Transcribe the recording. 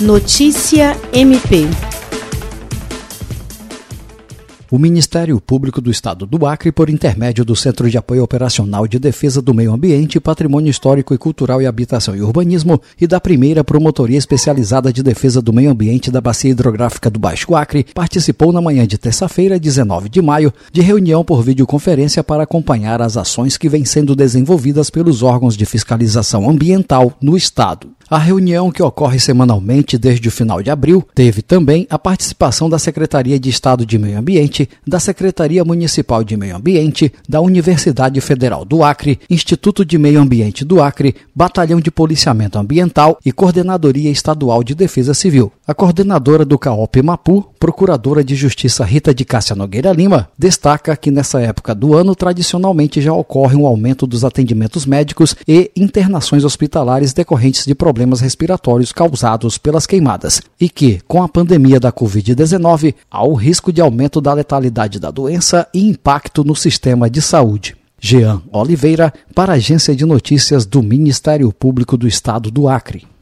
Notícia MP o Ministério Público do Estado do Acre, por intermédio do Centro de Apoio Operacional de Defesa do Meio Ambiente, Patrimônio Histórico e Cultural e Habitação e Urbanismo e da primeira Promotoria Especializada de Defesa do Meio Ambiente da Bacia Hidrográfica do Baixo Acre, participou na manhã de terça-feira, 19 de maio, de reunião por videoconferência para acompanhar as ações que vêm sendo desenvolvidas pelos órgãos de fiscalização ambiental no Estado. A reunião, que ocorre semanalmente desde o final de abril, teve também a participação da Secretaria de Estado de Meio Ambiente, da Secretaria Municipal de Meio Ambiente, da Universidade Federal do Acre, Instituto de Meio Ambiente do Acre, Batalhão de Policiamento Ambiental e Coordenadoria Estadual de Defesa Civil. A coordenadora do CAOP Mapu, Procuradora de Justiça Rita de Cássia Nogueira Lima, destaca que nessa época do ano tradicionalmente já ocorre um aumento dos atendimentos médicos e internações hospitalares decorrentes de problemas respiratórios causados pelas queimadas e que, com a pandemia da Covid-19, há o risco de aumento da letalidade da doença e impacto no sistema de saúde. Jean Oliveira, para a Agência de Notícias do Ministério Público do Estado do Acre.